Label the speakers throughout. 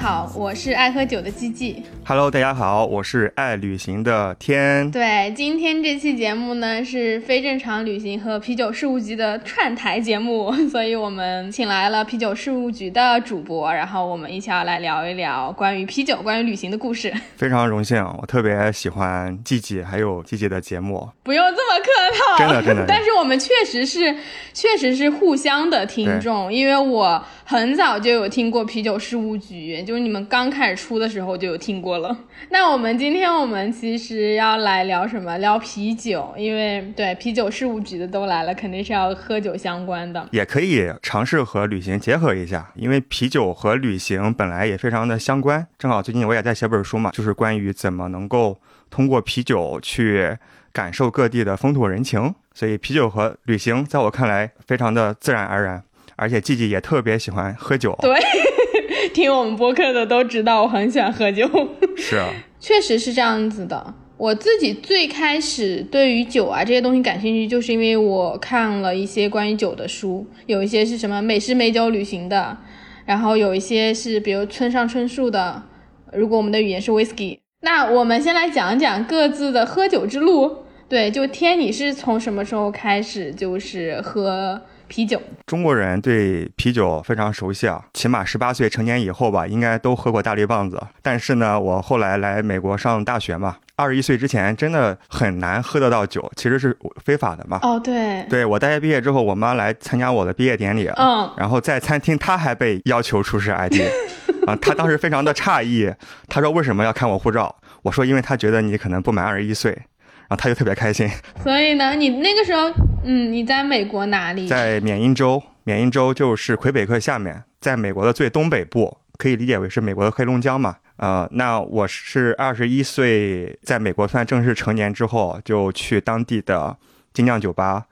Speaker 1: 好，我是爱喝酒的鸡鸡。
Speaker 2: Hello，大家好，我是爱旅行的天。
Speaker 1: 对，今天这期节目呢是非正常旅行和啤酒事务局的串台节目，所以我们请来了啤酒事务局的主播，然后我们一起要来聊一聊关于啤酒、关于旅行的故事。
Speaker 2: 非常荣幸，我特别喜欢季季还有季季的节目。
Speaker 1: 不用这么客套，
Speaker 2: 真的真的
Speaker 1: 但是我们确实是，确实是互相的听众，因为我很早就有听过啤酒事务局，就是你们刚开始出的时候就有听过了。那我们今天我们其实要来聊什么？聊啤酒，因为对啤酒事务局的都来了，肯定是要喝酒相关的。
Speaker 2: 也可以尝试和旅行结合一下，因为啤酒和旅行本来也非常的相关。正好最近我也在写本书嘛，就是关于怎么能够通过啤酒去感受各地的风土人情。所以啤酒和旅行在我看来非常的自然而然，而且季季也特别喜欢喝酒。
Speaker 1: 对。听我们播客的都知道，我很喜欢喝酒。
Speaker 2: 是啊，
Speaker 1: 确实是这样子的。我自己最开始对于酒啊这些东西感兴趣，就是因为我看了一些关于酒的书，有一些是什么美食美酒旅行的，然后有一些是比如村上春树的。如果我们的语言是 whisky，那我们先来讲讲各自的喝酒之路。对，就天，你是从什么时候开始就是喝？啤酒，
Speaker 2: 中国人对啤酒非常熟悉啊，起码十八岁成年以后吧，应该都喝过大绿棒子。但是呢，我后来来美国上大学嘛，二十一岁之前真的很难喝得到酒，其实是非法的嘛。
Speaker 1: 哦，对，
Speaker 2: 对我大学毕业之后，我妈来参加我的毕业典礼，
Speaker 1: 嗯，
Speaker 2: 然后在餐厅，她还被要求出示 ID，啊，她当时非常的诧异，她说为什么要看我护照？我说因为她觉得你可能不满二十一岁。然后他就特别开心，
Speaker 1: 所以呢，你那个时候，嗯，你在美国哪里？
Speaker 2: 在缅因州，缅因州就是魁北克下面，在美国的最东北部，可以理解为是美国的黑龙江嘛。呃，那我是二十一岁，在美国算正式成年之后，就去当地的精酿酒吧。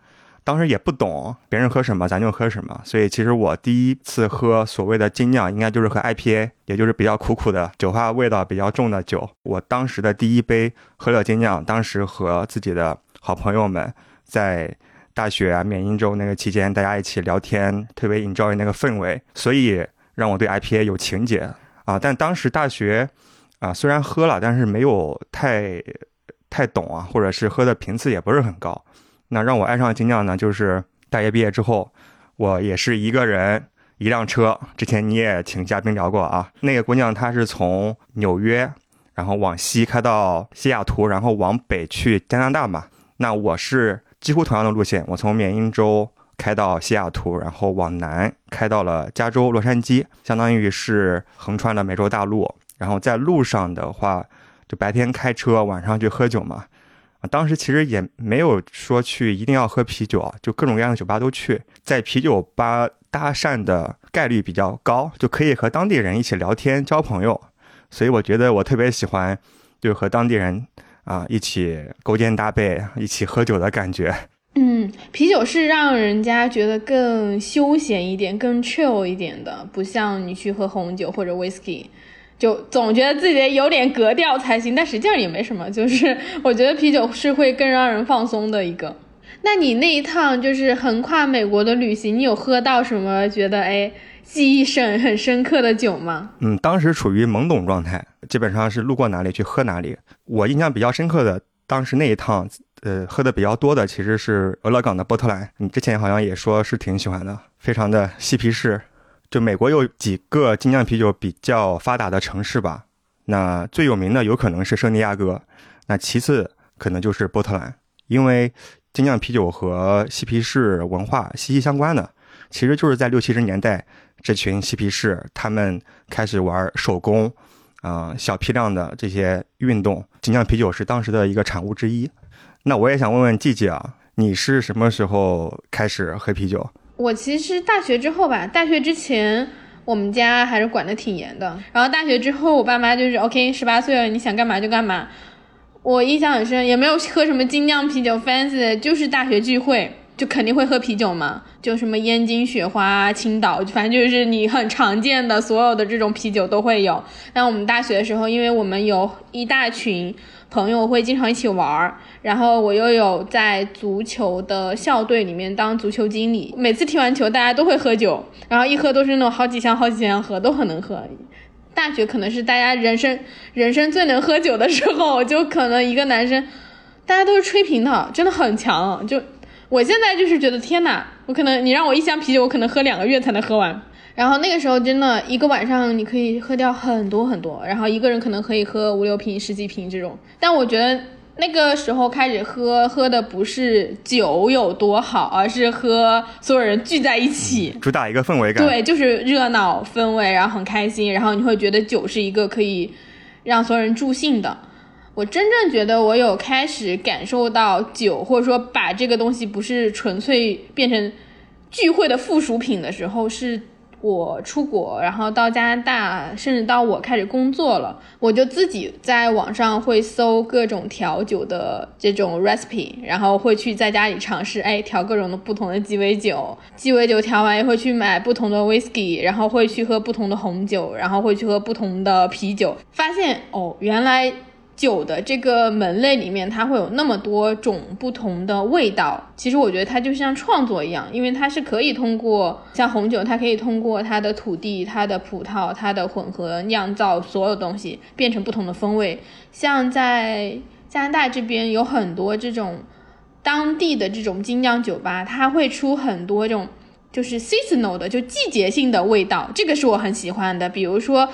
Speaker 2: 当时也不懂别人喝什么，咱就喝什么。所以其实我第一次喝所谓的精酿，应该就是喝 IPA，也就是比较苦苦的酒花味道比较重的酒。我当时的第一杯喝了精酿，当时和自己的好朋友们在大学啊缅因州那个期间，大家一起聊天，特别 enjoy 那个氛围，所以让我对 IPA 有情结啊。但当时大学啊虽然喝了，但是没有太太懂啊，或者是喝的频次也不是很高。那让我爱上精酿呢，就是大学毕业之后，我也是一个人一辆车。之前你也请嘉宾聊过啊，那个姑娘她是从纽约，然后往西开到西雅图，然后往北去加拿大嘛。那我是几乎同样的路线，我从缅因州开到西雅图，然后往南开到了加州洛杉矶，相当于是横穿了美洲大陆。然后在路上的话，就白天开车，晚上去喝酒嘛。当时其实也没有说去一定要喝啤酒啊，就各种各样的酒吧都去，在啤酒吧搭讪的概率比较高，就可以和当地人一起聊天交朋友，所以我觉得我特别喜欢，就和当地人啊一起勾肩搭背、一起喝酒的感觉。
Speaker 1: 嗯，啤酒是让人家觉得更休闲一点、更 chill 一点的，不像你去喝红酒或者 whisky。就总觉得自己有点格调才行，但实际上也没什么。就是我觉得啤酒是会更让人放松的一个。那你那一趟就是横跨美国的旅行，你有喝到什么觉得哎记忆深很深刻的酒吗？
Speaker 2: 嗯，当时处于懵懂状态，基本上是路过哪里去喝哪里。我印象比较深刻的，当时那一趟，呃，喝的比较多的其实是俄勒冈的波特兰。你之前好像也说是挺喜欢的，非常的嬉皮士。就美国有几个精酿啤酒比较发达的城市吧，那最有名的有可能是圣地亚哥，那其次可能就是波特兰，因为精酿啤酒和嬉皮士文化息息相关的，其实就是在六七十年代，这群嬉皮士他们开始玩手工，啊、小批量的这些运动，精酿啤酒是当时的一个产物之一。那我也想问问季季啊，你是什么时候开始喝啤酒？
Speaker 1: 我其实大学之后吧，大学之前我们家还是管的挺严的。然后大学之后，我爸妈就是 OK，十八岁了，你想干嘛就干嘛。我印象很深，也没有喝什么精酿啤酒，fancy，就是大学聚会就肯定会喝啤酒嘛，就什么燕京雪花、青岛，反正就是你很常见的所有的这种啤酒都会有。那我们大学的时候，因为我们有一大群朋友会经常一起玩儿，然后我又有在足球的校队里面当足球经理，每次踢完球大家都会喝酒，然后一喝都是那种好几箱好几箱喝，都很能喝。大学可能是大家人生人生最能喝酒的时候，就可能一个男生，大家都是吹瓶的，真的很强。就我现在就是觉得天哪，我可能你让我一箱啤酒，我可能喝两个月才能喝完。然后那个时候真的一个晚上你可以喝掉很多很多，然后一个人可能可以喝五六瓶、十几瓶这种。但我觉得。那个时候开始喝，喝的不是酒有多好，而是喝所有人聚在一起，
Speaker 2: 主打一个氛围感。
Speaker 1: 对，就是热闹氛围，然后很开心，然后你会觉得酒是一个可以让所有人助兴的。我真正觉得我有开始感受到酒，或者说把这个东西不是纯粹变成聚会的附属品的时候是。我出国，然后到加拿大，甚至到我开始工作了，我就自己在网上会搜各种调酒的这种 recipe，然后会去在家里尝试，哎，调各种的不同的鸡尾酒，鸡尾酒调完也会去买不同的 whisky，然后会去喝不同的红酒，然后会去喝不同的啤酒，发现哦，原来。酒的这个门类里面，它会有那么多种不同的味道。其实我觉得它就像创作一样，因为它是可以通过像红酒，它可以通过它的土地、它的葡萄、它的混合酿造所有东西变成不同的风味。像在加拿大这边有很多这种当地的这种精酿酒吧，它会出很多这种就是 seasonal 的，就季节性的味道，这个是我很喜欢的。比如说。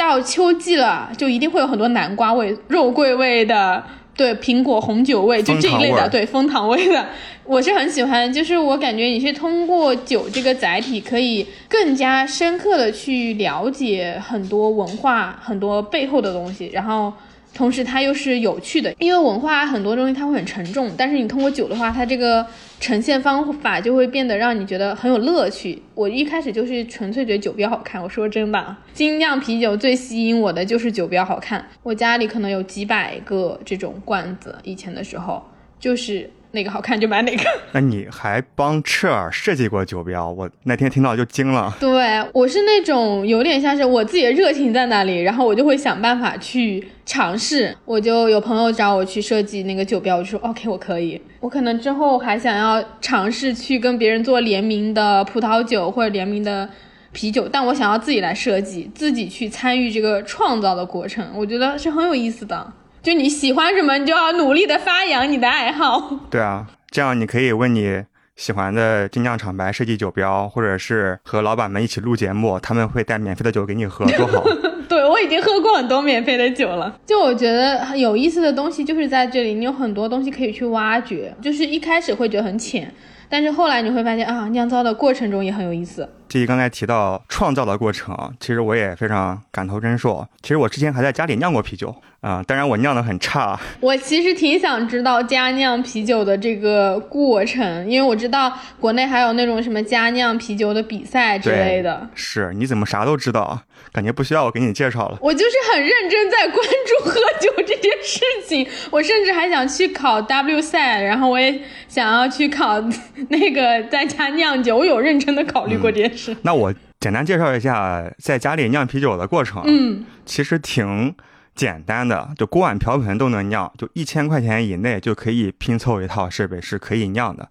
Speaker 1: 到秋季了，就一定会有很多南瓜味、肉桂味的，对，苹果红酒味，就这一类的，对，枫糖味的，我是很喜欢。就是我感觉你是通过酒这个载体，可以更加深刻的去了解很多文化、很多背后的东西，然后。同时它又是有趣的，因为文化很多东西它会很沉重，但是你通过酒的话，它这个呈现方法就会变得让你觉得很有乐趣。我一开始就是纯粹觉得酒标好看，我说真的，精酿啤酒最吸引我的就是酒标好看。我家里可能有几百个这种罐子，以前的时候就是。哪个好看就买哪个。
Speaker 2: 那你还帮赤尔设计过酒标？我那天听到就惊了。
Speaker 1: 对我是那种有点像是我自己的热情在那里，然后我就会想办法去尝试。我就有朋友找我去设计那个酒标，我就说 OK，我可以。我可能之后还想要尝试去跟别人做联名的葡萄酒或者联名的啤酒，但我想要自己来设计，自己去参与这个创造的过程，我觉得是很有意思的。就你喜欢什么，你就要努力的发扬你的爱好。
Speaker 2: 对啊，这样你可以问你喜欢的精酿厂牌设计酒标，或者是和老板们一起录节目，他们会带免费的酒给你喝，多好。
Speaker 1: 对我已经喝过很多免费的酒了。就我觉得有意思的东西就是在这里，你有很多东西可以去挖掘。就是一开始会觉得很浅，但是后来你会发现啊，酿造的过程中也很有意思。
Speaker 2: 至于刚才提到创造的过程，其实我也非常感同身受。其实我之前还在家里酿过啤酒。啊，当然我酿的很差。
Speaker 1: 我其实挺想知道家酿啤酒的这个过程，因为我知道国内还有那种什么家酿啤酒的比赛之类的。
Speaker 2: 是，你怎么啥都知道？感觉不需要我给你介绍了。
Speaker 1: 我就是很认真在关注喝酒这件事情，我甚至还想去考 W 赛，然后我也想要去考那个在家酿酒，我有认真的考虑过这件事。
Speaker 2: 那我简单介绍一下在家里酿啤酒的过程。
Speaker 1: 嗯，
Speaker 2: 其实挺。简单的，就锅碗瓢盆都能酿，就一千块钱以内就可以拼凑一套设备是可以酿的。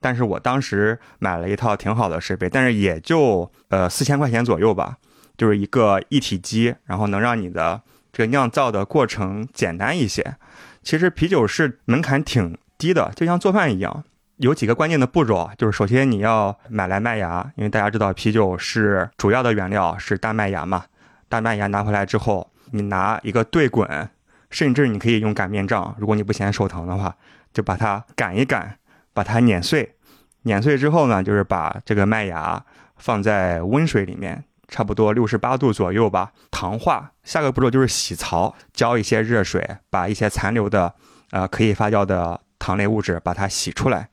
Speaker 2: 但是我当时买了一套挺好的设备，但是也就呃四千块钱左右吧，就是一个一体机，然后能让你的这个酿造的过程简单一些。其实啤酒是门槛挺低的，就像做饭一样，有几个关键的步骤啊，就是首先你要买来麦芽，因为大家知道啤酒是主要的原料是大麦芽嘛，大麦芽拿回来之后。你拿一个对滚，甚至你可以用擀面杖，如果你不嫌手疼的话，就把它擀一擀，把它碾碎。碾碎之后呢，就是把这个麦芽放在温水里面，差不多六十八度左右吧，糖化。下个步骤就是洗槽，浇一些热水，把一些残留的呃可以发酵的糖类物质把它洗出来。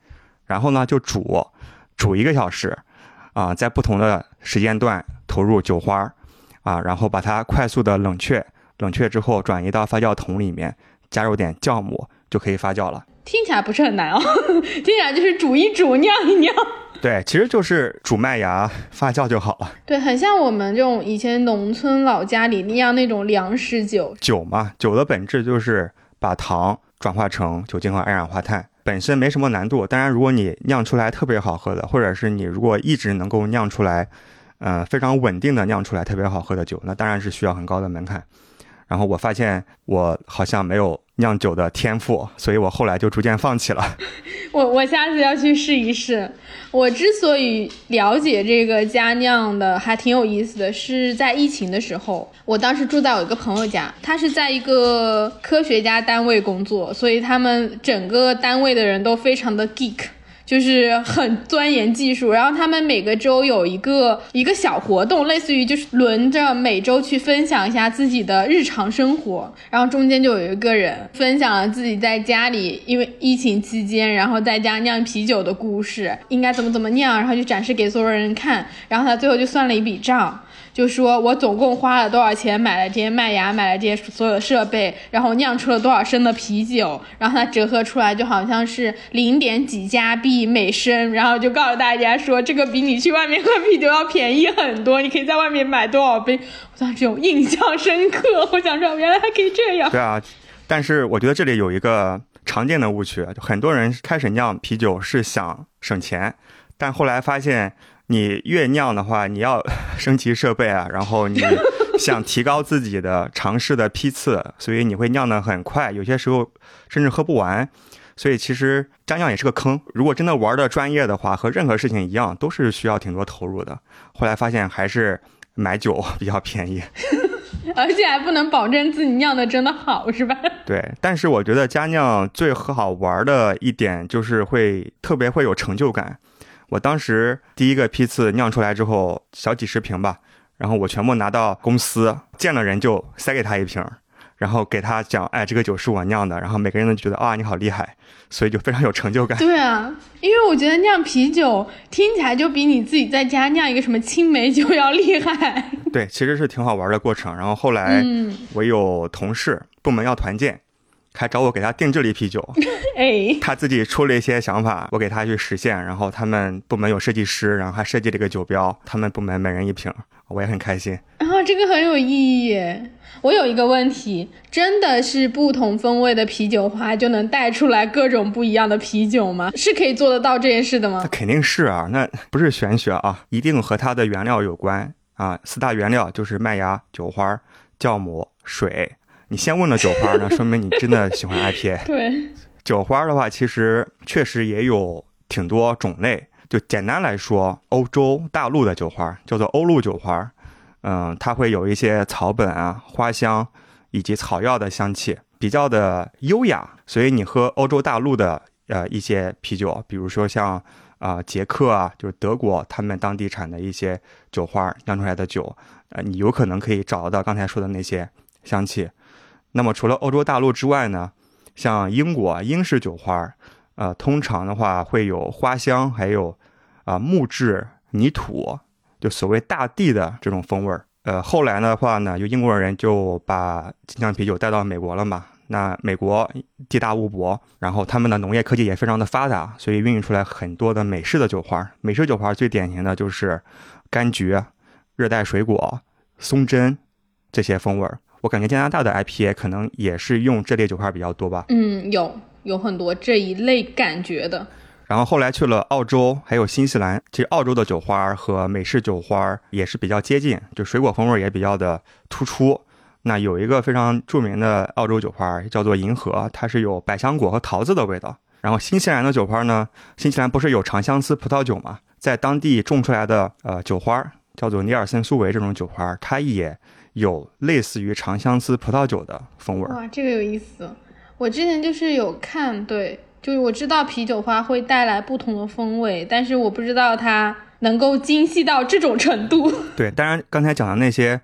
Speaker 2: 然后呢，就煮，煮一个小时。啊，在不同的时间段投入酒花啊，然后把它快速的冷却，冷却之后转移到发酵桶里面，加入点酵母就可以发酵了。
Speaker 1: 听起来不是很难哦，听起来就是煮一煮，酿一酿。
Speaker 2: 对，其实就是煮麦芽发酵就好了。
Speaker 1: 对，很像我们这种以前农村老家里酿那种粮食酒。
Speaker 2: 酒嘛，酒的本质就是把糖转化成酒精和二氧化碳，本身没什么难度。当然，如果你酿出来特别好喝的，或者是你如果一直能够酿出来，呃，非常稳定的酿出来特别好喝的酒，那当然是需要很高的门槛。然后我发现我好像没有酿酒的天赋，所以我后来就逐渐放弃了。
Speaker 1: 我我下次要去试一试。我之所以了解这个家酿的，还挺有意思的，是在疫情的时候，我当时住在我一个朋友家，他是在一个科学家单位工作，所以他们整个单位的人都非常的 geek。就是很钻研技术，然后他们每个周有一个一个小活动，类似于就是轮着每周去分享一下自己的日常生活，然后中间就有一个人分享了自己在家里因为疫情期间，然后在家酿啤酒的故事，应该怎么怎么酿，然后就展示给所有人看，然后他最后就算了一笔账。就说我总共花了多少钱买了这些麦芽，买了这些所有设备，然后酿出了多少升的啤酒，然后它折合出来就好像是零点几加币每升，然后就告诉大家说这个比你去外面喝啤酒要便宜很多，你可以在外面买多少杯。我当时有印象深刻，我想说原来还可以这样。
Speaker 2: 对啊，但是我觉得这里有一个常见的误区，很多人开始酿啤酒是想省钱，但后来发现。你越酿的话，你要 升级设备啊，然后你 想提高自己的尝试的批次，所以你会酿的很快，有些时候甚至喝不完。所以其实家酿也是个坑。如果真的玩的专业的话，和任何事情一样，都是需要挺多投入的。后来发现还是买酒 比较便宜，
Speaker 1: 而且还不能保证自己酿的真的好，是吧？
Speaker 2: 对。但是我觉得家酿最好玩的一点就是会特别会有成就感。我当时第一个批次酿出来之后，小几十瓶吧，然后我全部拿到公司，见了人就塞给他一瓶，然后给他讲，哎，这个酒是我酿的，然后每个人都觉得啊，你好厉害，所以就非常有成就感。
Speaker 1: 对啊，因为我觉得酿啤酒听起来就比你自己在家酿一个什么青梅酒要厉害。
Speaker 2: 对，其实是挺好玩的过程。然后后来我有同事部门要团建。还找我给他定制了一批酒，
Speaker 1: 哎，
Speaker 2: 他自己出了一些想法，我给他去实现。然后他们部门有设计师，然后还设计了一个酒标，他们部门每人一瓶，我也很开心。
Speaker 1: 啊，这个很有意义。我有一个问题，真的是不同风味的啤酒花就能带出来各种不一样的啤酒吗？是可以做得到这件事的吗？
Speaker 2: 那肯定是啊，那不是玄学啊，一定和它的原料有关啊。四大原料就是麦芽、酒花、酵母、水。你先问了酒花，那 说明你真的喜欢 IPA。
Speaker 1: 对，
Speaker 2: 酒花的话，其实确实也有挺多种类。就简单来说，欧洲大陆的酒花叫做欧陆酒花，嗯，它会有一些草本啊、花香以及草药的香气，比较的优雅。所以你喝欧洲大陆的呃一些啤酒，比如说像啊捷克啊，就是德国他们当地产的一些酒花酿出来的酒，呃，你有可能可以找得到刚才说的那些香气。那么除了欧洲大陆之外呢，像英国英式酒花，呃，通常的话会有花香，还有啊木质、泥土，就所谓大地的这种风味儿。呃，后来的话呢，就英国人就把金枪啤酒带到美国了嘛。那美国地大物博，然后他们的农业科技也非常的发达，所以孕育出来很多的美式的酒花。美式酒花最典型的就是柑橘、热带水果、松针这些风味儿。我感觉加拿大的 IPA 可能也是用这类酒花比较多吧。
Speaker 1: 嗯，有有很多这一类感觉的。
Speaker 2: 然后后来去了澳洲，还有新西兰。其实澳洲的酒花和美式酒花也是比较接近，就水果风味也比较的突出。那有一个非常著名的澳洲酒花叫做银河，它是有百香果和桃子的味道。然后新西兰的酒花呢，新西兰不是有长相思葡萄酒嘛？在当地种出来的呃酒花叫做尼尔森苏维这种酒花，它也。有类似于长相思葡萄酒的风味。
Speaker 1: 哇，这个有意思。我之前就是有看，对，就是我知道啤酒花会带来不同的风味，但是我不知道它能够精细到这种程度。
Speaker 2: 对，当然刚才讲的那些，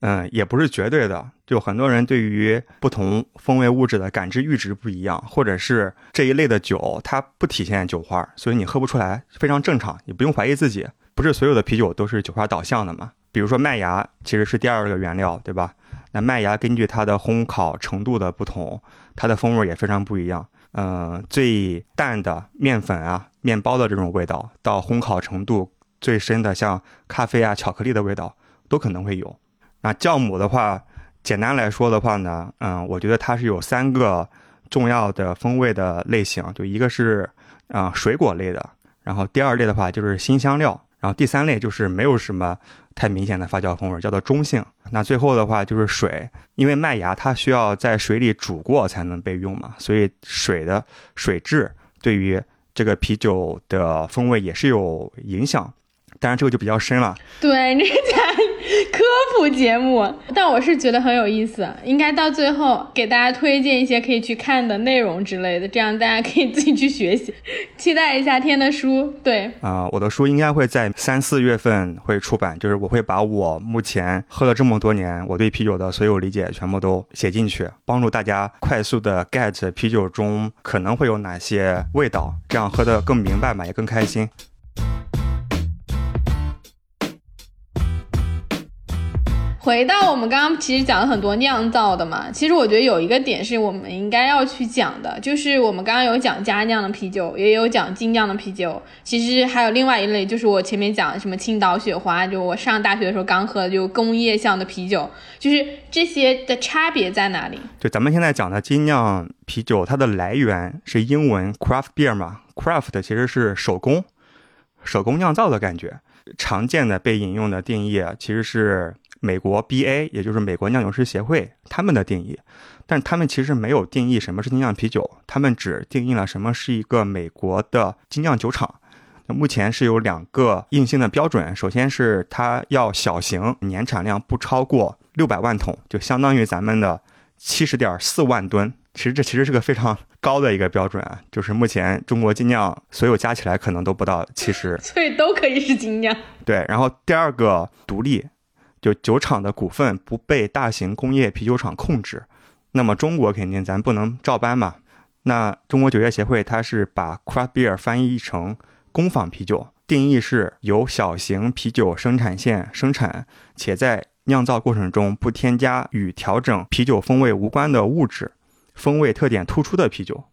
Speaker 2: 嗯，也不是绝对的。就很多人对于不同风味物质的感知阈值不一样，或者是这一类的酒它不体现酒花，所以你喝不出来，非常正常，你不用怀疑自己。不是所有的啤酒都是酒花导向的嘛？比如说麦芽其实是第二个原料，对吧？那麦芽根据它的烘烤程度的不同，它的风味也非常不一样。嗯，最淡的面粉啊、面包的这种味道，到烘烤程度最深的像咖啡啊、巧克力的味道，都可能会有。那酵母的话，简单来说的话呢，嗯，我觉得它是有三个重要的风味的类型，就一个是啊水果类的，然后第二类的话就是新香料，然后第三类就是没有什么太明显的发酵风味，叫做中性。那最后的话就是水，因为麦芽它需要在水里煮过才能被用嘛，所以水的水质对于这个啤酒的风味也是有影响。当然这个就比较深了。
Speaker 1: 对，你 科普节目，但我是觉得很有意思，应该到最后给大家推荐一些可以去看的内容之类的，这样大家可以自己去学习。期待一下天的书，对
Speaker 2: 啊，我的书应该会在三四月份会出版，就是我会把我目前喝了这么多年我对啤酒的所有理解全部都写进去，帮助大家快速的 get 啤酒中可能会有哪些味道，这样喝的更明白嘛，也更开心。
Speaker 1: 回到我们刚刚其实讲了很多酿造的嘛，其实我觉得有一个点是我们应该要去讲的，就是我们刚刚有讲家酿的啤酒，也有讲精酿的啤酒，其实还有另外一类，就是我前面讲什么青岛雪花，就我上大学的时候刚喝的，就工业向的啤酒，就是这些的差别在哪里？
Speaker 2: 就咱们现在讲的精酿啤酒，它的来源是英文 craft beer 嘛，craft 其实是手工，手工酿造的感觉，常见的被引用的定义其实是。美国 BA，也就是美国酿酒师协会，他们的定义，但他们其实没有定义什么是精酿啤酒，他们只定义了什么是一个美国的精酿酒厂。那目前是有两个硬性的标准，首先是它要小型，年产量不超过六百万桶，就相当于咱们的七十点四万吨。其实这其实是个非常高的一个标准啊，就是目前中国精酿所有加起来可能都不到七十，
Speaker 1: 所以都可以是精酿。
Speaker 2: 对，然后第二个独立。就酒厂的股份不被大型工业啤酒厂控制，那么中国肯定咱不能照搬嘛。那中国酒业协会它是把 craft beer 翻译成工坊啤酒，定义是由小型啤酒生产线生产，且在酿造过程中不添加与调整啤酒风味无关的物质，风味特点突出的啤酒。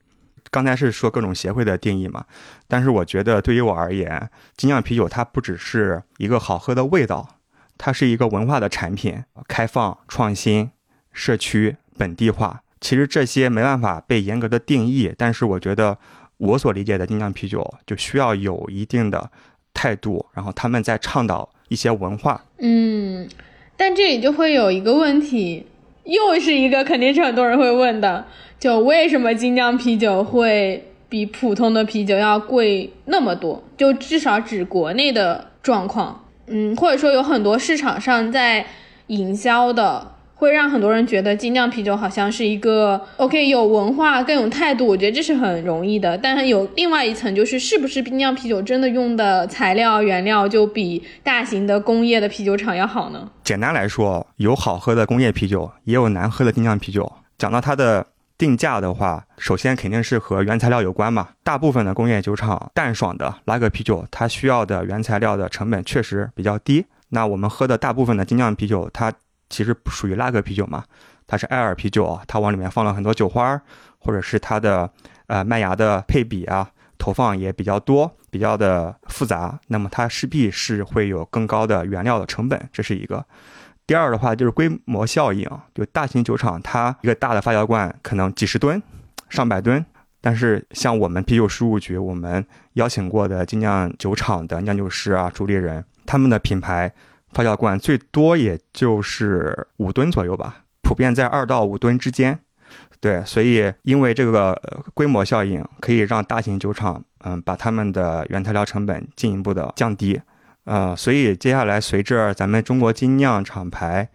Speaker 2: 刚才是说各种协会的定义嘛，但是我觉得对于我而言，精酿啤酒它不只是一个好喝的味道。它是一个文化的产品，开放、创新、社区、本地化，其实这些没办法被严格的定义。但是我觉得，我所理解的精酿啤酒就需要有一定的态度，然后他们在倡导一些文化。
Speaker 1: 嗯，但这里就会有一个问题，又是一个肯定是很多人会问的，就为什么精酿啤酒会比普通的啤酒要贵那么多？就至少指国内的状况。嗯，或者说有很多市场上在营销的，会让很多人觉得精酿啤酒好像是一个 OK 有文化更有态度，我觉得这是很容易的。但是有另外一层，就是是不是精酿啤酒真的用的材料原料就比大型的工业的啤酒厂要好呢？
Speaker 2: 简单来说，有好喝的工业啤酒，也有难喝的精酿啤酒。讲到它的。定价的话，首先肯定是和原材料有关嘛。大部分的工业酒厂淡爽的拉格啤酒，它需要的原材料的成本确实比较低。那我们喝的大部分的精酿啤酒，它其实不属于拉格啤酒嘛，它是艾尔啤酒啊，它往里面放了很多酒花，或者是它的呃麦芽的配比啊投放也比较多，比较的复杂，那么它势必是会有更高的原料的成本，这是一个。第二的话就是规模效应，就大型酒厂它一个大的发酵罐可能几十吨、上百吨，但是像我们啤酒事务局，我们邀请过的精酿酒厂的酿酒师啊、主理人，他们的品牌发酵罐最多也就是五吨左右吧，普遍在二到五吨之间。对，所以因为这个规模效应，可以让大型酒厂嗯把他们的原材料成本进一步的降低。呃，所以接下来随着咱们中国精酿厂牌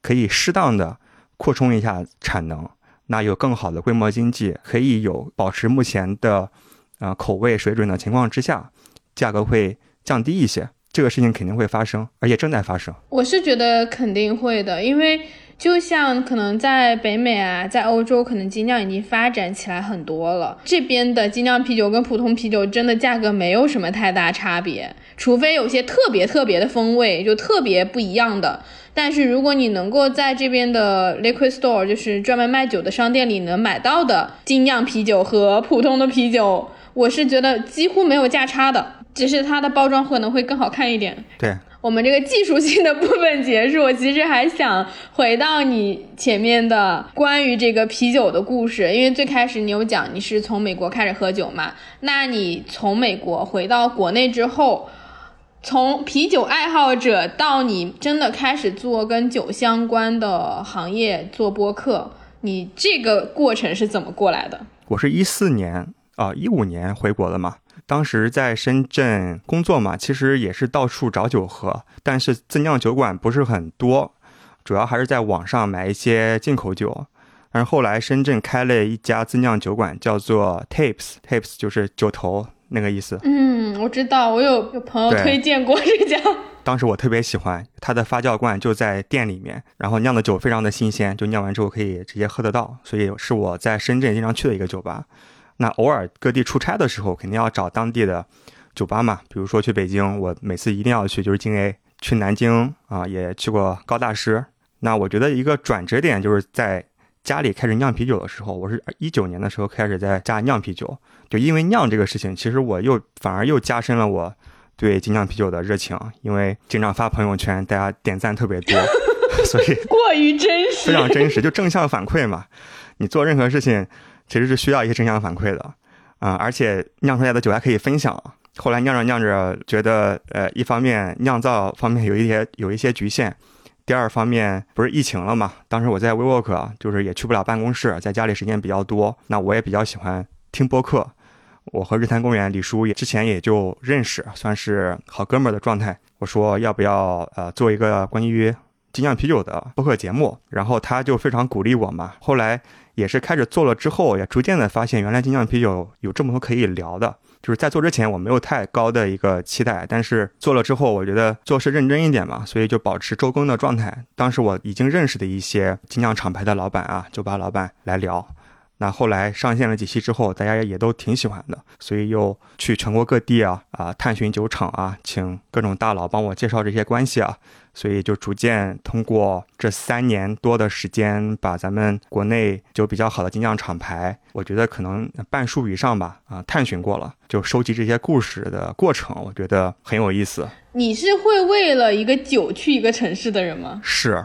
Speaker 2: 可以适当的扩充一下产能，那有更好的规模经济，可以有保持目前的呃口味水准的情况之下，价格会降低一些。这个事情肯定会发生，而且正在发生。
Speaker 1: 我是觉得肯定会的，因为就像可能在北美啊，在欧洲，可能精酿已经发展起来很多了。这边的精酿啤酒跟普通啤酒真的价格没有什么太大差别，除非有些特别特别的风味，就特别不一样的。但是如果你能够在这边的 liquid store，就是专门卖酒的商店里能买到的精酿啤酒和普通的啤酒，我是觉得几乎没有价差的，只是它的包装可能会更好看一点。
Speaker 2: 对，
Speaker 1: 我们这个技术性的部分结束，我其实还想回到你前面的关于这个啤酒的故事，因为最开始你有讲你是从美国开始喝酒嘛，那你从美国回到国内之后。从啤酒爱好者到你真的开始做跟酒相关的行业做播客，你这个过程是怎么过来的？
Speaker 2: 我是一四年啊，一五年回国的嘛。当时在深圳工作嘛，其实也是到处找酒喝，但是自酿酒馆不是很多，主要还是在网上买一些进口酒。但是后来深圳开了一家自酿酒馆，叫做 Tapes，Tapes 就是酒头。那个意思，
Speaker 1: 嗯，我知道，我有有朋友推荐过这家。
Speaker 2: 当时我特别喜欢它的发酵罐就在店里面，然后酿的酒非常的新鲜，就酿完之后可以直接喝得到，所以是我在深圳经常去的一个酒吧。那偶尔各地出差的时候，肯定要找当地的酒吧嘛，比如说去北京，我每次一定要去就是京 A，去南京啊也去过高大师。那我觉得一个转折点就是在家里开始酿啤酒的时候，我是一九年的时候开始在家酿啤酒。就因为酿这个事情，其实我又反而又加深了我对精酿啤酒的热情，因为经常发朋友圈，大家点赞特别多，所以
Speaker 1: 过于真实，
Speaker 2: 非常真实，就正向反馈嘛。你做任何事情其实是需要一些正向反馈的啊，而且酿出来的酒还可以分享。后来酿着酿着，觉得呃，一方面酿造方面有一些有一些局限，第二方面不是疫情了嘛，当时我在 WeWork，就是也去不了办公室，在家里时间比较多，那我也比较喜欢听播客。我和日坛公园李叔也之前也就认识，算是好哥们儿的状态。我说要不要呃做一个关于精酿啤酒的播客节目，然后他就非常鼓励我嘛。后来也是开始做了之后，也逐渐的发现原来精酿啤酒有这么多可以聊的。就是在做之前我没有太高的一个期待，但是做了之后，我觉得做事认真一点嘛，所以就保持周更的状态。当时我已经认识的一些精酿厂牌的老板啊，酒吧老板来聊。那后来上线了几期之后，大家也都挺喜欢的，所以又去全国各地啊啊探寻酒厂啊，请各种大佬帮我介绍这些关系啊，所以就逐渐通过这三年多的时间，把咱们国内就比较好的精酿厂牌，我觉得可能半数以上吧啊探寻过了，就收集这些故事的过程，我觉得很有意思。
Speaker 1: 你是会为了一个酒去一个城市的人吗？
Speaker 2: 是，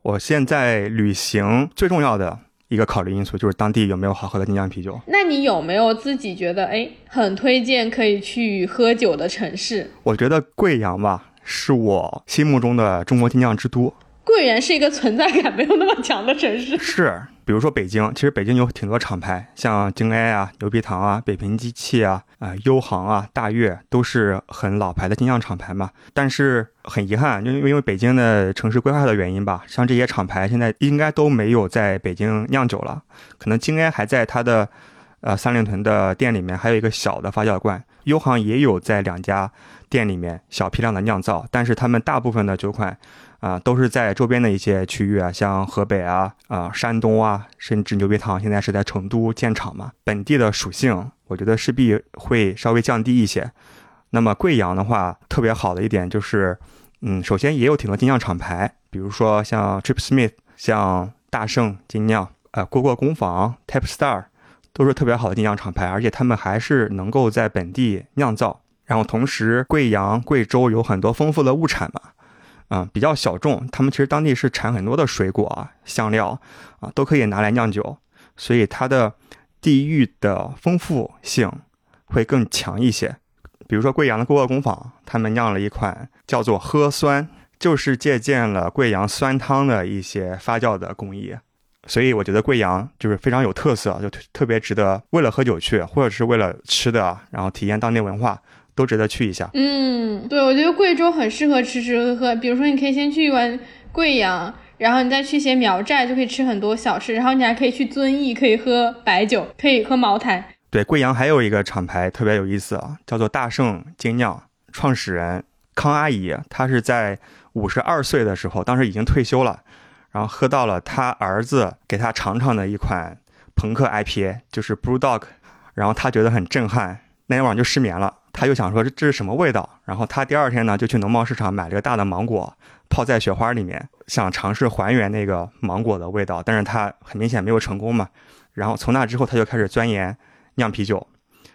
Speaker 2: 我现在旅行最重要的。一个考虑因素就是当地有没有好喝的精酿啤酒。
Speaker 1: 那你有没有自己觉得哎很推荐可以去喝酒的城市？
Speaker 2: 我觉得贵阳吧，是我心目中的中国精酿之都。
Speaker 1: 贵阳是一个存在感没有那么强的城市。
Speaker 2: 是。比如说北京，其实北京有挺多厂牌，像京 A 啊、牛皮糖啊、北平机器啊、啊优航啊、大悦都是很老牌的精酿厂牌嘛。但是很遗憾，就因为北京的城市规划的原因吧，像这些厂牌现在应该都没有在北京酿酒了。可能京 A 还在它的呃三里屯的店里面，还有一个小的发酵罐。优航也有在两家店里面小批量的酿造，但是他们大部分的酒款。啊，都是在周边的一些区域啊，像河北啊、啊山东啊，甚至牛皮糖现在是在成都建厂嘛，本地的属性我觉得势必会稍微降低一些。那么贵阳的话，特别好的一点就是，嗯，首先也有挺多精酿厂牌，比如说像 Trip Smith、像大圣精酿、呃蝈蝈工坊、Tap Star，都是特别好的精酿厂牌，而且他们还是能够在本地酿造。然后同时，贵阳、贵州有很多丰富的物产嘛。啊，比较小众，他们其实当地是产很多的水果啊、香料啊，都可以拿来酿酒，所以它的地域的丰富性会更强一些。比如说贵阳的蝈蝈工坊，他们酿了一款叫做喝酸，就是借鉴了贵阳酸汤的一些发酵的工艺，所以我觉得贵阳就是非常有特色，就特别值得为了喝酒去，或者是为了吃的，然后体验当地文化。都值得去一下。
Speaker 1: 嗯，对，我觉得贵州很适合吃吃喝喝。比如说，你可以先去完贵阳，然后你再去些苗寨，就可以吃很多小吃。然后你还可以去遵义，可以喝白酒，可以喝茅台。
Speaker 2: 对，贵阳还有一个厂牌特别有意思啊，叫做大圣精酿，创始人康阿姨，她是在五十二岁的时候，当时已经退休了，然后喝到了她儿子给她尝尝的一款朋克 IPA，就是 Blue Dog，然后她觉得很震撼，那天晚上就失眠了。他就想说这这是什么味道？然后他第二天呢就去农贸市场买了个大的芒果，泡在雪花里面，想尝试还原那个芒果的味道，但是他很明显没有成功嘛。然后从那之后，他就开始钻研酿啤酒，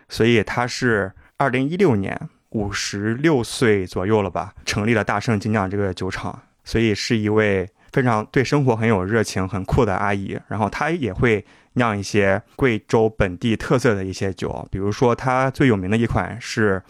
Speaker 2: 所以他是二零一六年。五十六岁左右了吧，成立了大圣精酿这个酒厂，所以是一位非常对生活很有热情、很酷的阿姨。然后她也会酿一些贵州本地特色的一些酒，比如说它最有名的一款是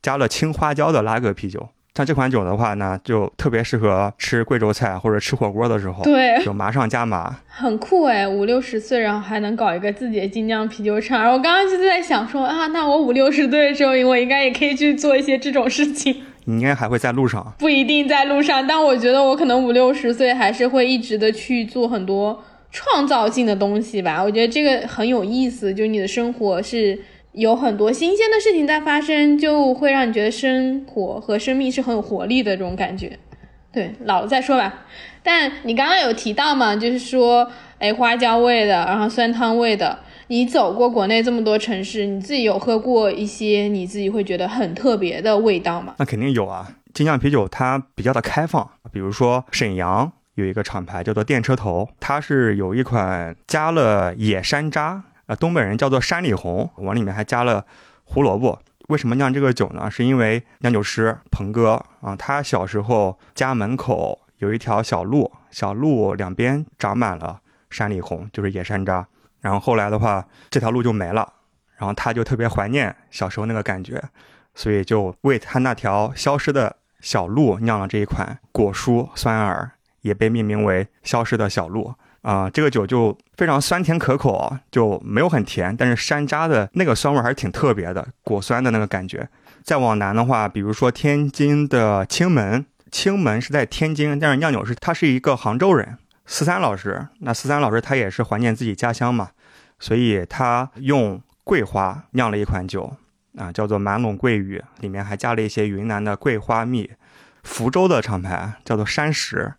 Speaker 2: 加了青花椒的拉格啤酒。像这款酒的话呢，就特别适合吃贵州菜或者吃火锅的时候，
Speaker 1: 对，
Speaker 2: 就麻上加麻，
Speaker 1: 很酷哎！五六十岁，然后还能搞一个自己的精酿啤酒厂。我刚刚就在想说啊，那我五六十岁的时候，我应该也可以去做一些这种事情。
Speaker 2: 你应该还会在路上，
Speaker 1: 不一定在路上，但我觉得我可能五六十岁还是会一直的去做很多创造性的东西吧。我觉得这个很有意思，就是你的生活是。有很多新鲜的事情在发生，就会让你觉得生活和生命是很有活力的这种感觉。对，老了再说吧。但你刚刚有提到嘛，就是说，哎，花椒味的，然后酸汤味的。你走过国内这么多城市，你自己有喝过一些你自己会觉得很特别的味道吗？
Speaker 2: 那肯定有啊。精酿啤酒它比较的开放，比如说沈阳有一个厂牌叫做电车头，它是有一款加了野山楂。啊，东北人叫做山里红，往里面还加了胡萝卜。为什么酿这个酒呢？是因为酿酒师鹏哥啊，他小时候家门口有一条小路，小路两边长满了山里红，就是野山楂。然后后来的话，这条路就没了，然后他就特别怀念小时候那个感觉，所以就为他那条消失的小路酿了这一款果蔬酸饵，也被命名为消失的小路。啊，这个酒就非常酸甜可口，就没有很甜，但是山楂的那个酸味还是挺特别的，果酸的那个感觉。再往南的话，比如说天津的青门，青门是在天津，但是酿酒师他是一个杭州人，四三老师。那四三老师他也是怀念自己家乡嘛，所以他用桂花酿了一款酒，啊，叫做满陇桂雨，里面还加了一些云南的桂花蜜。福州的厂牌叫做山石。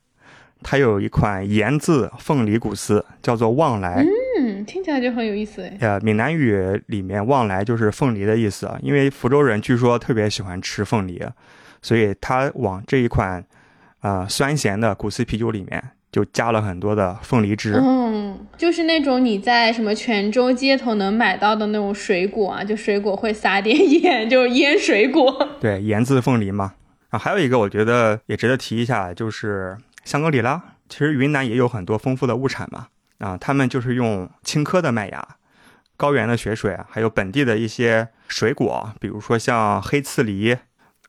Speaker 2: 它有一款盐渍凤梨古斯，叫做旺来。
Speaker 1: 嗯，听起来就很有意思哎。
Speaker 2: 呃，闽南语里面旺来就是凤梨的意思，因为福州人据说特别喜欢吃凤梨，所以他往这一款，呃，酸咸的古斯啤酒里面就加了很多的凤梨汁。
Speaker 1: 嗯，就是那种你在什么泉州街头能买到的那种水果啊，就水果会撒点盐，就是腌水果。
Speaker 2: 对，盐渍凤梨嘛。啊，还有一个我觉得也值得提一下，就是。香格里拉其实云南也有很多丰富的物产嘛，啊，他们就是用青稞的麦芽、高原的雪水，还有本地的一些水果，比如说像黑刺梨、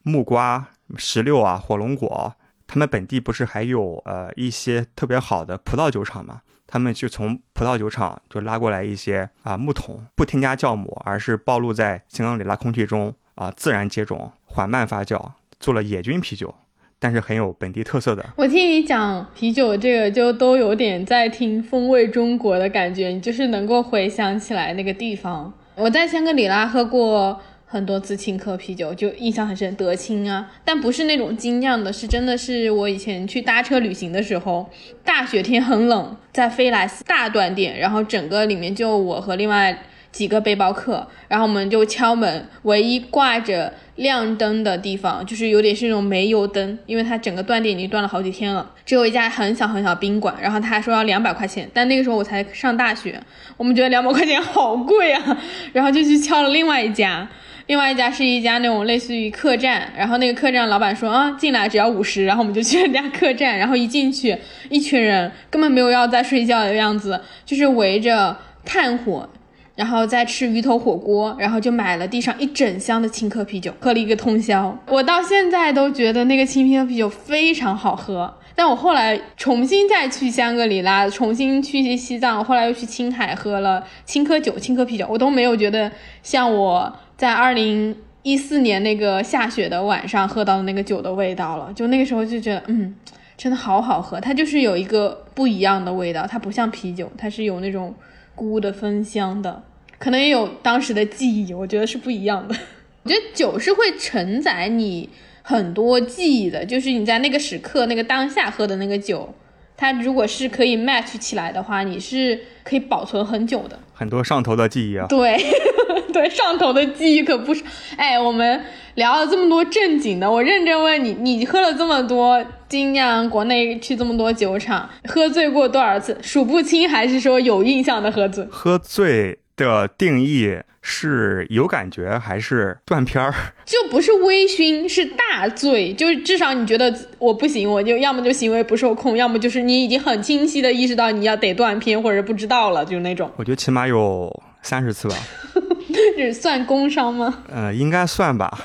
Speaker 2: 木瓜、石榴啊、火龙果，他们本地不是还有呃一些特别好的葡萄酒厂嘛？他们就从葡萄酒厂就拉过来一些啊木桶，不添加酵母，而是暴露在香格里拉空气中啊自然接种、缓慢发酵，做了野菌啤酒。但是很有本地特色的。
Speaker 1: 我听你讲啤酒，这个就都有点在听风味中国的感觉，你就是能够回想起来那个地方。我在香格里拉喝过很多次青稞啤酒，就印象很深，德清啊，但不是那种精酿的，是真的是我以前去搭车旅行的时候，大雪天很冷，在飞来寺大断电，然后整个里面就我和另外。几个背包客，然后我们就敲门，唯一挂着亮灯的地方就是有点是那种煤油灯，因为它整个断电已经断了好几天了。只有一家很小很小宾馆，然后他还说要两百块钱，但那个时候我才上大学，我们觉得两百块钱好贵啊，然后就去敲了另外一家，另外一家是一家那种类似于客栈，然后那个客栈老板说啊进来只要五十，然后我们就去了家客栈，然后一进去一群人根本没有要在睡觉的样子，就是围着炭火。然后再吃鱼头火锅，然后就买了地上一整箱的青稞啤酒，喝了一个通宵。我到现在都觉得那个青稞啤酒非常好喝。但我后来重新再去香格里拉，重新去西藏，后来又去青海喝了青稞酒、青稞啤酒，我都没有觉得像我在二零一四年那个下雪的晚上喝到的那个酒的味道了。就那个时候就觉得，嗯，真的好好喝，它就是有一个不一样的味道，它不像啤酒，它是有那种菇的芬香的。可能也有当时的记忆，我觉得是不一样的。我觉得酒是会承载你很多记忆的，就是你在那个时刻、那个当下喝的那个酒，它如果是可以 match 起来的话，你是可以保存很久的。
Speaker 2: 很多上头的记忆啊。
Speaker 1: 对，对，上头的记忆可不是。哎，我们聊了这么多正经的，我认真问你，你喝了这么多精酿，国内去这么多酒厂，喝醉过多少次？数不清，还是说有印象的喝醉？
Speaker 2: 喝醉的定义是有感觉还是断片儿？
Speaker 1: 就不是微醺，是大醉，就是至少你觉得我不行，我就要么就行为不受控，要么就是你已经很清晰的意识到你要得断片或者不知道了，就那种。
Speaker 2: 我觉得起码有三十次吧。
Speaker 1: 这算工伤吗？
Speaker 2: 呃，应该算吧。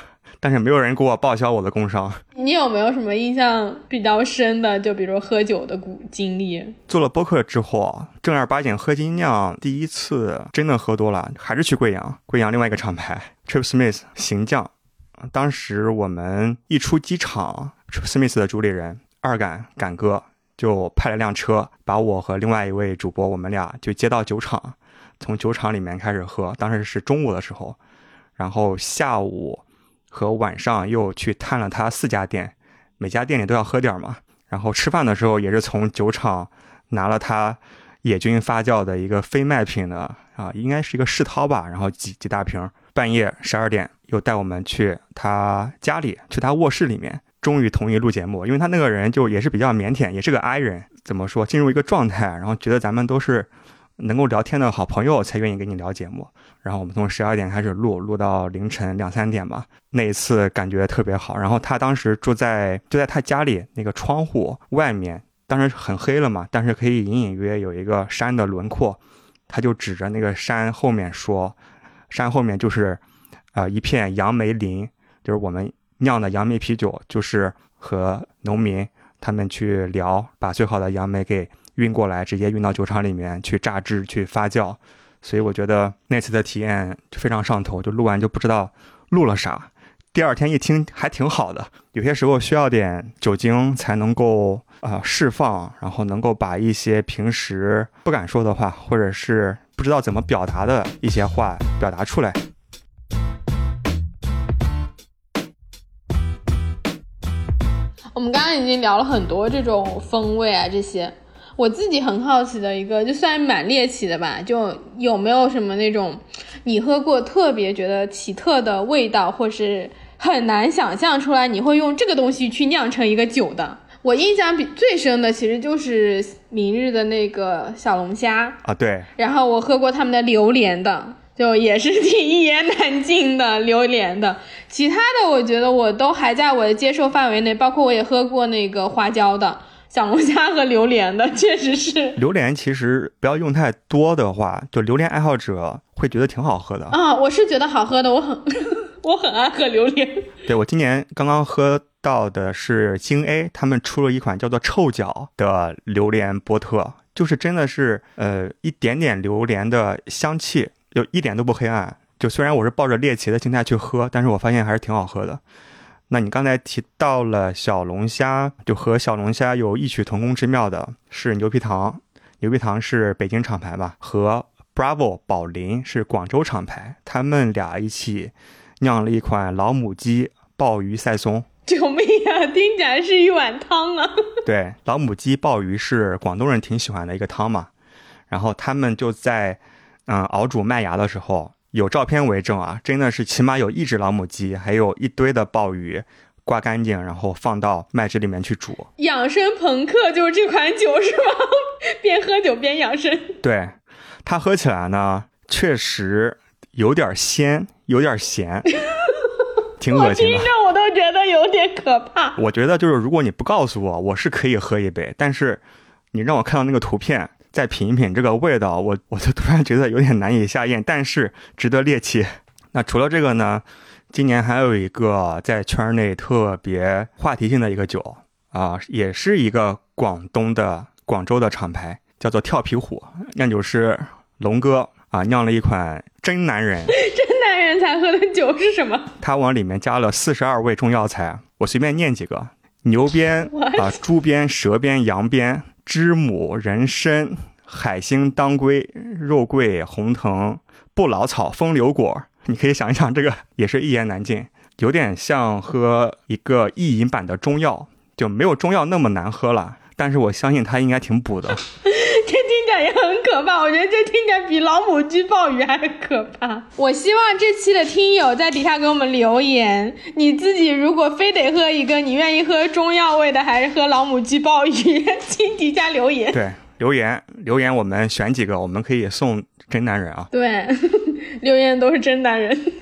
Speaker 2: 但是没有人给我报销我的工伤。
Speaker 1: 你有没有什么印象比较深的？就比如喝酒的故经历？
Speaker 2: 做了播客之后，正儿八经喝精酿，第一次真的喝多了，还是去贵阳，贵阳另外一个厂牌 Trip Smith 行将。当时我们一出机场，Trip Smith 的主理人二杆杆哥就派了辆车，把我和另外一位主播，我们俩就接到酒厂，从酒厂里面开始喝。当时是中午的时候，然后下午。和晚上又去探了他四家店，每家店里都要喝点嘛。然后吃饭的时候也是从酒厂拿了他野菌发酵的一个非卖品的啊，应该是一个世涛吧。然后几几大瓶。半夜十二点又带我们去他家里，去他卧室里面，终于同意录节目。因为他那个人就也是比较腼腆，也是个 I 人，怎么说，进入一个状态，然后觉得咱们都是。能够聊天的好朋友才愿意跟你聊节目，然后我们从十二点开始录，录到凌晨两三点吧。那一次感觉特别好。然后他当时住在就在他家里那个窗户外面，当时很黑了嘛，但是可以隐隐约有一个山的轮廓。他就指着那个山后面说：“山后面就是，呃，一片杨梅林，就是我们酿的杨梅啤酒，就是和农民他们去聊，把最好的杨梅给。”运过来，直接运到酒厂里面去榨汁、去发酵，所以我觉得那次的体验非常上头。就录完就不知道录了啥，第二天一听还挺好的。有些时候需要点酒精才能够啊释放，然后能够把一些平时不敢说的话，或者是不知道怎么表达的一些话表达出来。
Speaker 1: 我们刚刚已经聊了很多这种风味啊，这些。我自己很好奇的一个，就算蛮猎奇的吧，就有没有什么那种你喝过特别觉得奇特的味道，或是很难想象出来你会用这个东西去酿成一个酒的？我印象比最深的其实就是明日的那个小龙虾
Speaker 2: 啊，对。
Speaker 1: 然后我喝过他们的榴莲的，就也是挺一言难尽的榴莲的。其他的我觉得我都还在我的接受范围内，包括我也喝过那个花椒的。小龙虾和榴莲的确实是，
Speaker 2: 榴莲其实不要用太多的话，就榴莲爱好者会觉得挺好喝的
Speaker 1: 啊。我是觉得好喝的，我很 我很爱喝榴莲。
Speaker 2: 对我今年刚刚喝到的是京 A，他们出了一款叫做臭脚的榴莲波特，就是真的是呃一点点榴莲的香气，就一点都不黑暗。就虽然我是抱着猎奇的心态去喝，但是我发现还是挺好喝的。那你刚才提到了小龙虾，就和小龙虾有异曲同工之妙的是牛皮糖，牛皮糖是北京厂牌吧？和 Bravo 宝林是广州厂牌，他们俩一起酿了一款老母鸡鲍鱼赛松。
Speaker 1: 救命啊！听起来是一碗汤啊！
Speaker 2: 对，老母鸡鲍鱼是广东人挺喜欢的一个汤嘛。然后他们就在嗯熬煮麦芽的时候。有照片为证啊，真的是起码有一只老母鸡，还有一堆的鲍鱼，刮干净，然后放到麦汁里面去煮。
Speaker 1: 养生朋克就是这款酒是吗？边喝酒边养生。
Speaker 2: 对，它喝起来呢，确实有点鲜，有点咸，挺恶心的。
Speaker 1: 听着我都觉得有点可怕。
Speaker 2: 我觉得就是如果你不告诉我，我是可以喝一杯，但是你让我看到那个图片。再品一品这个味道，我我就突然觉得有点难以下咽，但是值得猎奇。那除了这个呢，今年还有一个在圈内特别话题性的一个酒啊，也是一个广东的广州的厂牌，叫做跳皮虎酿酒师龙哥啊酿了一款真男人
Speaker 1: 真男人才喝的酒是什么？
Speaker 2: 他往里面加了四十二味中药材，我随便念几个：牛鞭 啊、猪鞭、蛇鞭、羊鞭。知母、人参、海星、当归、肉桂、红藤、不老草、风流果，你可以想一想，这个也是一言难尽。有点像喝一个意淫版的中药，就没有中药那么难喝了。但是我相信它应该挺补的。
Speaker 1: 也很可怕，我觉得这听起来比老母鸡鲍鱼还可怕。我希望这期的听友在底下给我们留言，你自己如果非得喝一个，你愿意喝中药味的还是喝老母鸡鲍鱼？请底下留言。
Speaker 2: 对，留言留言，我们选几个，我们可以送真男人啊。
Speaker 1: 对，留言都是真男人。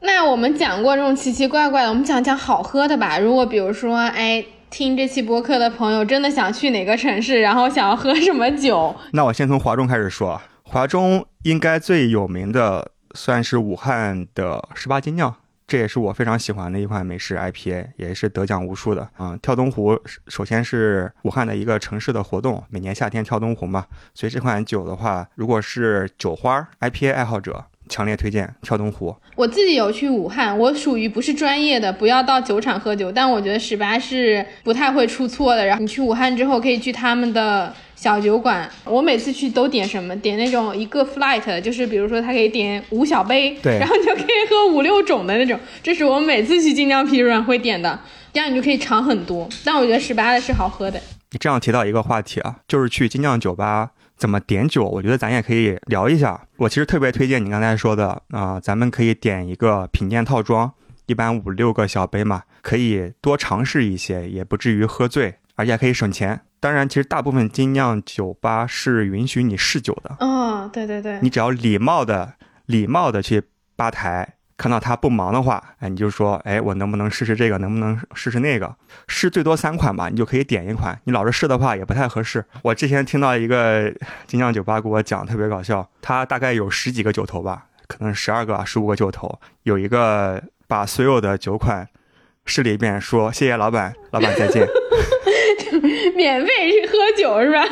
Speaker 1: 那我们讲过这种奇奇怪怪的，我们讲讲好喝的吧。如果比如说，哎。听这期播客的朋友真的想去哪个城市，然后想要喝什么酒？
Speaker 2: 那我先从华中开始说。华中应该最有名的算是武汉的十八斤酿，这也是我非常喜欢的一款美式 IPA，也是得奖无数的啊。跳东湖首先是武汉的一个城市的活动，每年夏天跳东湖嘛，所以这款酒的话，如果是酒花 IPA 爱好者。强烈推荐跳东湖。
Speaker 1: 我自己有去武汉，我属于不是专业的，不要到酒厂喝酒。但我觉得十八是不太会出错的。然后你去武汉之后，可以去他们的小酒馆。我每次去都点什么？点那种一个 flight，就是比如说他可以点五小杯，
Speaker 2: 对，
Speaker 1: 然后你就可以喝五六种的那种。这是我每次去精酿啤酒馆会点的，这样你就可以尝很多。但我觉得十八的是好喝的。
Speaker 2: 你这样提到一个话题啊，就是去精酿酒吧。怎么点酒？我觉得咱也可以聊一下。我其实特别推荐你刚才说的啊，咱们可以点一个品鉴套装，一般五六个小杯嘛，可以多尝试一些，也不至于喝醉，而且还可以省钱。当然，其实大部分精酿酒吧是允许你试酒的。
Speaker 1: 哦，对对对，
Speaker 2: 你只要礼貌的、礼貌的去吧台。看到他不忙的话，哎，你就说，哎，我能不能试试这个？能不能试试那个？试最多三款吧，你就可以点一款。你老是试的话也不太合适。我之前听到一个精酿酒吧给我讲，特别搞笑。他大概有十几个酒头吧，可能十二个、十五个酒头，有一个把所有的酒款试了一遍，说谢谢老板，老板再见。
Speaker 1: 免费喝酒是吧？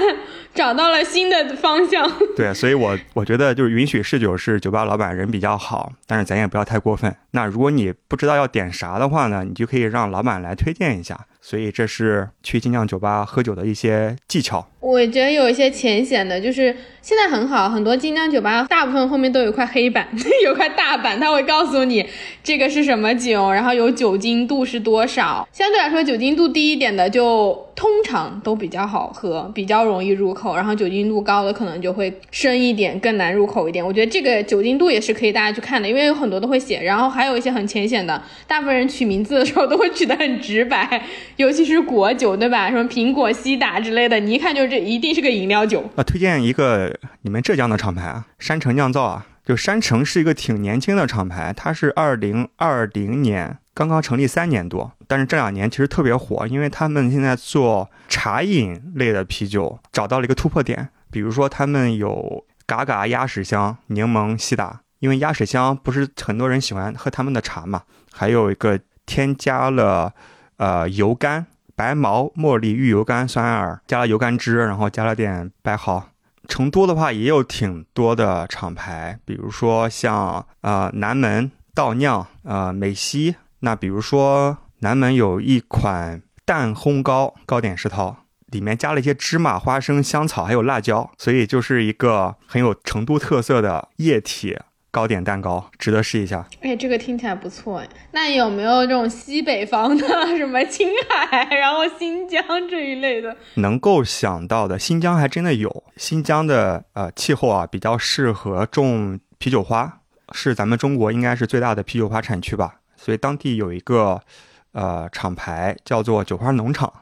Speaker 1: 找到了新的方向。
Speaker 2: 对，所以我我觉得就是允许试酒是酒吧老板人比较好，但是咱也不要太过分。那如果你不知道要点啥的话呢，你就可以让老板来推荐一下。所以这是去精酿酒吧喝酒的一些技巧。
Speaker 1: 我觉得有一些浅显的，就是现在很好，很多精酿酒吧大部分后面都有块黑板，有块大板，他会告诉你这个是什么酒，然后有酒精度是多少。相对来说，酒精度低一点的就通常都比较好喝，比较容易入口，然后酒精度高的可能就会深一点，更难入口一点。我觉得这个酒精度也是可以大家去看的，因为有很多都会写。然后还有一些很浅显的，大部分人取名字的时候都会取得很直白。尤其是果酒，对吧？什么苹果西打之类的，你一看就这一定是个饮料酒。
Speaker 2: 啊，推荐一个你们浙江的厂牌啊，山城酿造啊。就山城是一个挺年轻的厂牌，它是二零二零年刚刚成立三年多，但是这两年其实特别火，因为他们现在做茶饮类的啤酒找到了一个突破点。比如说他们有嘎嘎鸭屎香柠檬西打，因为鸭屎香不是很多人喜欢喝他们的茶嘛，还有一个添加了。呃，油甘、白毛、茉莉、玉油甘、酸饵，加了油甘汁，然后加了点白毫。成都的话也有挺多的厂牌，比如说像呃南门道酿，呃美西。那比如说南门有一款蛋烘糕糕点世涛，里面加了一些芝麻、花生、香草还有辣椒，所以就是一个很有成都特色的液体。糕点蛋糕值得试一下。
Speaker 1: 哎，这个听起来不错哎。那有没有这种西北方的，什么青海，然后新疆这一类的？
Speaker 2: 能够想到的，新疆还真的有。新疆的呃气候啊，比较适合种啤酒花，是咱们中国应该是最大的啤酒花产区吧。所以当地有一个呃厂牌叫做酒花农场。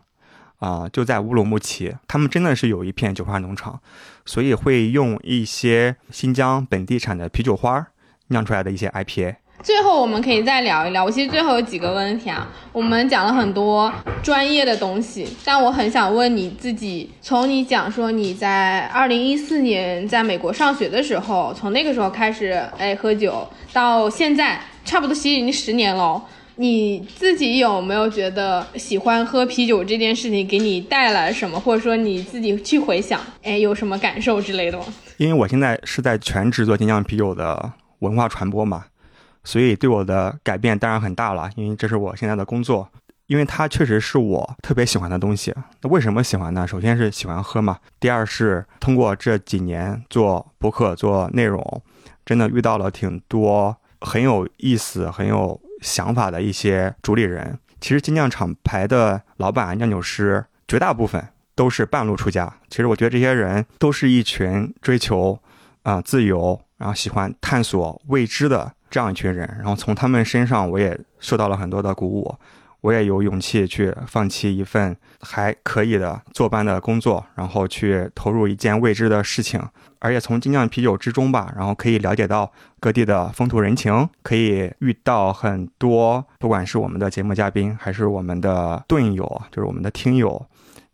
Speaker 2: 啊，就在乌鲁木齐，他们真的是有一片酒花农场，所以会用一些新疆本地产的啤酒花酿出来的一些 IPA。
Speaker 1: 最后我们可以再聊一聊，我其实最后有几个问题啊，我们讲了很多专业的东西，但我很想问你自己，从你讲说你在二零一四年在美国上学的时候，从那个时候开始哎喝酒，到现在差不多其实已经十年了。你自己有没有觉得喜欢喝啤酒这件事情给你带来什么，或者说你自己去回想，哎，有什么感受之类的吗？
Speaker 2: 因为我现在是在全职做精酿啤酒的文化传播嘛，所以对我的改变当然很大了。因为这是我现在的工作，因为它确实是我特别喜欢的东西。那为什么喜欢呢？首先是喜欢喝嘛，第二是通过这几年做博客做内容，真的遇到了挺多很有意思、很有。想法的一些主理人。其实精酿厂牌的老板、酿酒师，绝大部分都是半路出家。其实我觉得这些人都是一群追求啊、自由，然后喜欢探索未知的这样一群人。然后从他们身上，我也受到了很多的鼓舞。我也有勇气去放弃一份还可以的坐班的工作，然后去投入一件未知的事情。而且从精酿啤酒之中吧，然后可以了解到各地的风土人情，可以遇到很多，不管是我们的节目嘉宾，还是我们的盾友，就是我们的听友，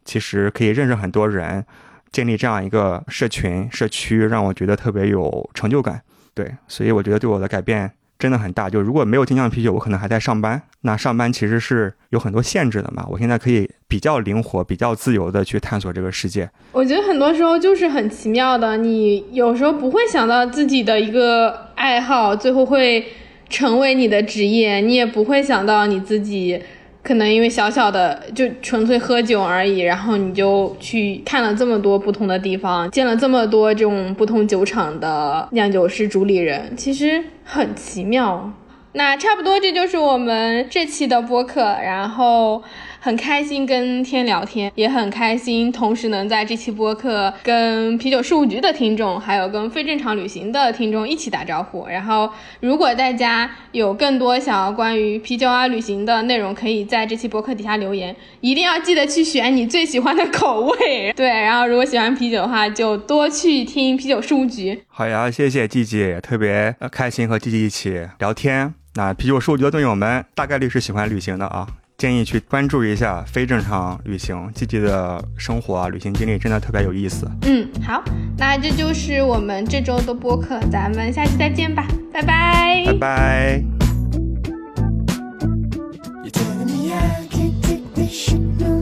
Speaker 2: 其实可以认识很多人，建立这样一个社群社区，让我觉得特别有成就感。对，所以我觉得对我的改变真的很大。就如果没有精酿啤酒，我可能还在上班。那上班其实是有很多限制的嘛。我现在可以比较灵活、比较自由的去探索这个世界。
Speaker 1: 我觉得很多时候就是很奇妙的，你有时候不会想到自己的一个爱好最后会成为你的职业，你也不会想到你自己可能因为小小的就纯粹喝酒而已，然后你就去看了这么多不同的地方，见了这么多这种不同酒厂的酿酒师主理人，其实很奇妙。那差不多，这就是我们这期的播客。然后很开心跟天聊天，也很开心，同时能在这期播客跟啤酒事务局的听众，还有跟非正常旅行的听众一起打招呼。然后，如果大家有更多想要关于啤酒啊旅行的内容，可以在这期播客底下留言。一定要记得去选你最喜欢的口味。对，然后如果喜欢啤酒的话，就多去听啤酒事务局。
Speaker 2: 好呀，谢谢季季，特别开心和季季一起聊天。那啤酒事务局的队友们大概率是喜欢旅行的啊，建议去关注一下非正常旅行积极的生活啊旅行经历真的特别有意思。
Speaker 1: 嗯好那这就是我们这周的播客咱们下期再见吧。拜拜。
Speaker 2: 拜拜。You talking mia can't talk this shit no